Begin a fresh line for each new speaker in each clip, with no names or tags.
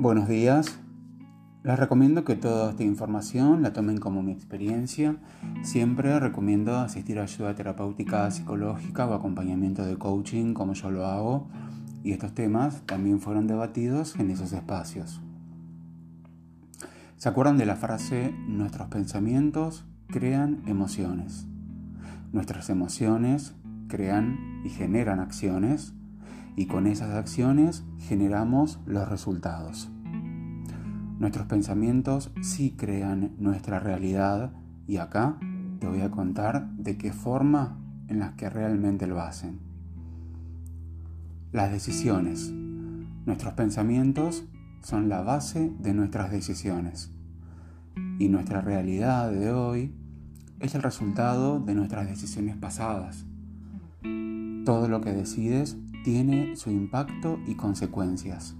Buenos días. Les recomiendo que toda esta información la tomen como mi experiencia. Siempre recomiendo asistir a ayuda terapéutica psicológica o acompañamiento de coaching como yo lo hago. Y estos temas también fueron debatidos en esos espacios. ¿Se acuerdan de la frase nuestros pensamientos crean emociones? Nuestras emociones crean y generan acciones y con esas acciones generamos los resultados. Nuestros pensamientos sí crean nuestra realidad y acá te voy a contar de qué forma en las que realmente lo hacen. Las decisiones. Nuestros pensamientos son la base de nuestras decisiones y nuestra realidad de hoy es el resultado de nuestras decisiones pasadas. Todo lo que decides tiene su impacto y consecuencias.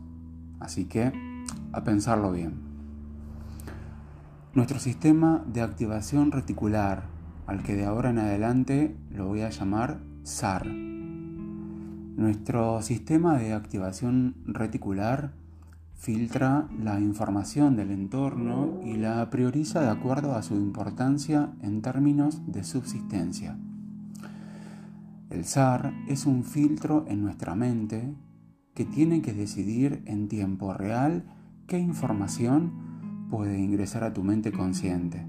Así que, a pensarlo bien. Nuestro sistema de activación reticular, al que de ahora en adelante lo voy a llamar SAR. Nuestro sistema de activación reticular filtra la información del entorno y la prioriza de acuerdo a su importancia en términos de subsistencia. El SAR es un filtro en nuestra mente que tiene que decidir en tiempo real qué información puede ingresar a tu mente consciente.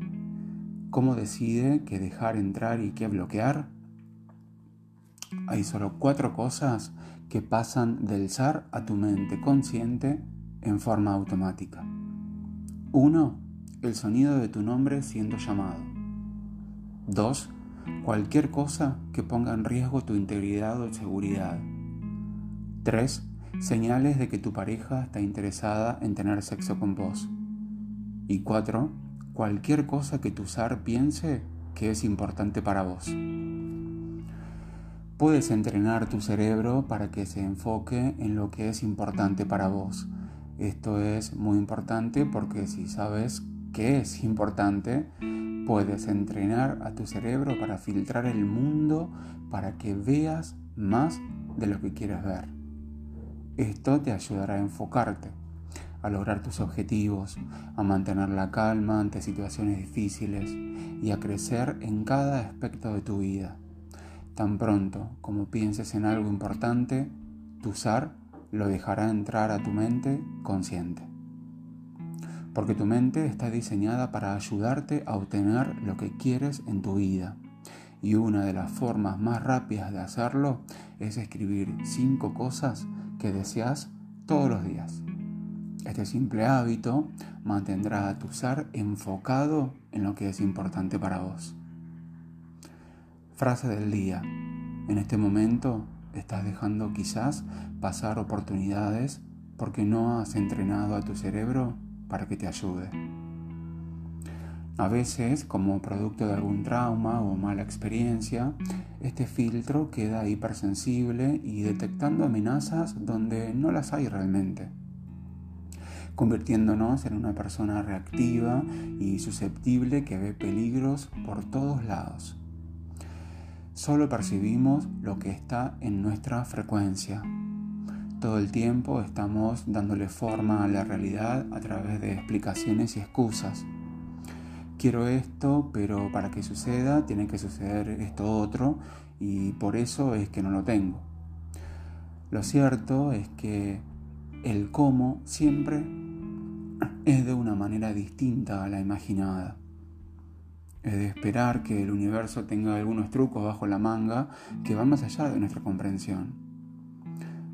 ¿Cómo decide qué dejar entrar y qué bloquear? Hay solo cuatro cosas que pasan del SAR a tu mente consciente en forma automática. 1. El sonido de tu nombre siendo llamado. 2 cualquier cosa que ponga en riesgo tu integridad o seguridad. 3. Señales de que tu pareja está interesada en tener sexo con vos. Y 4. Cualquier cosa que tu SAR piense que es importante para vos. Puedes entrenar tu cerebro para que se enfoque en lo que es importante para vos. Esto es muy importante porque si sabes qué es importante, Puedes entrenar a tu cerebro para filtrar el mundo para que veas más de lo que quieres ver. Esto te ayudará a enfocarte, a lograr tus objetivos, a mantener la calma ante situaciones difíciles y a crecer en cada aspecto de tu vida. Tan pronto como pienses en algo importante, tu SAR lo dejará entrar a tu mente consciente porque tu mente está diseñada para ayudarte a obtener lo que quieres en tu vida. Y una de las formas más rápidas de hacerlo es escribir cinco cosas que deseas todos los días. Este simple hábito mantendrá a tu ser enfocado en lo que es importante para vos. Frase del día. En este momento estás dejando quizás pasar oportunidades porque no has entrenado a tu cerebro para que te ayude. A veces, como producto de algún trauma o mala experiencia, este filtro queda hipersensible y detectando amenazas donde no las hay realmente, convirtiéndonos en una persona reactiva y susceptible que ve peligros por todos lados. Solo percibimos lo que está en nuestra frecuencia, todo el tiempo estamos dándole forma a la realidad a través de explicaciones y excusas. Quiero esto, pero para que suceda tiene que suceder esto otro y por eso es que no lo tengo. Lo cierto es que el cómo siempre es de una manera distinta a la imaginada. Es de esperar que el universo tenga algunos trucos bajo la manga que van más allá de nuestra comprensión.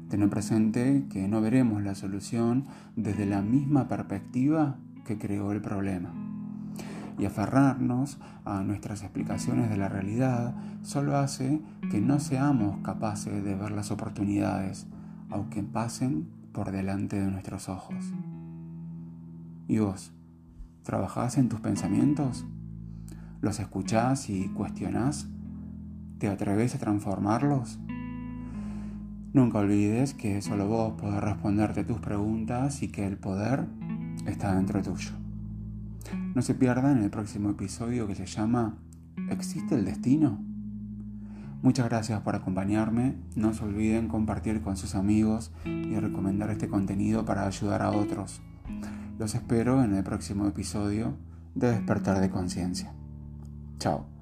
Tener presente que no veremos la solución desde la misma perspectiva que creó el problema. Y aferrarnos a nuestras explicaciones de la realidad solo hace que no seamos capaces de ver las oportunidades, aunque pasen por delante de nuestros ojos. ¿Y vos? ¿Trabajás en tus pensamientos? ¿Los escuchás y cuestionás? ¿Te atreves a transformarlos? Nunca olvides que solo vos podés responderte tus preguntas y que el poder está dentro tuyo. No se pierdan el próximo episodio que se llama ¿Existe el destino? Muchas gracias por acompañarme. No se olviden compartir con sus amigos y recomendar este contenido para ayudar a otros. Los espero en el próximo episodio de Despertar de Conciencia. Chao.